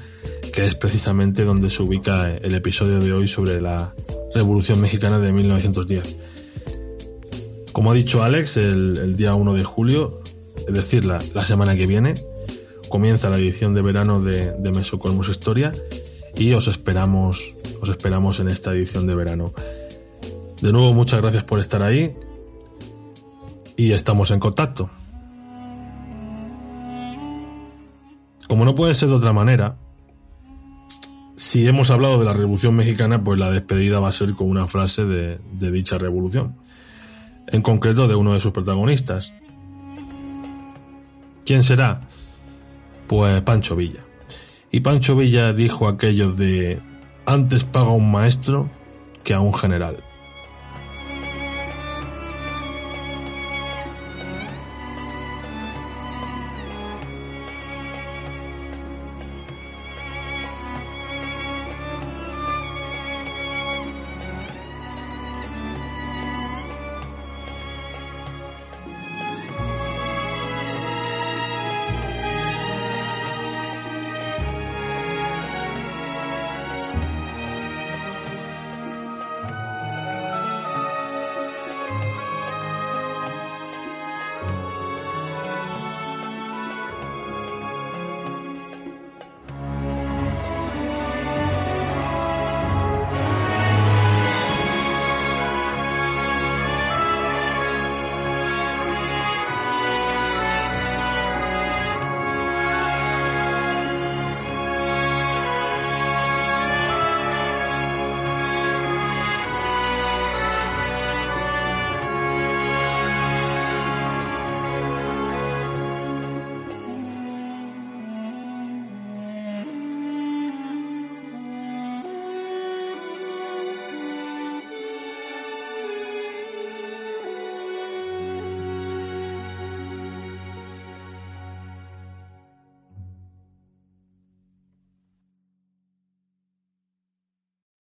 que es precisamente donde se ubica el episodio de hoy sobre la Revolución Mexicana de 1910. Como ha dicho Alex, el, día 1 de julio, es decir, la, la, semana que viene, comienza la edición de verano de, de Mesocosmos Historia y os esperamos, os esperamos en esta edición de verano. De nuevo, muchas gracias por estar ahí y estamos en contacto. Como no puede ser de otra manera, si hemos hablado de la Revolución Mexicana, pues la despedida va a ser con una frase de, de dicha revolución en concreto de uno de sus protagonistas. ¿Quién será? Pues Pancho Villa. Y Pancho Villa dijo aquello de antes paga un maestro que a un general.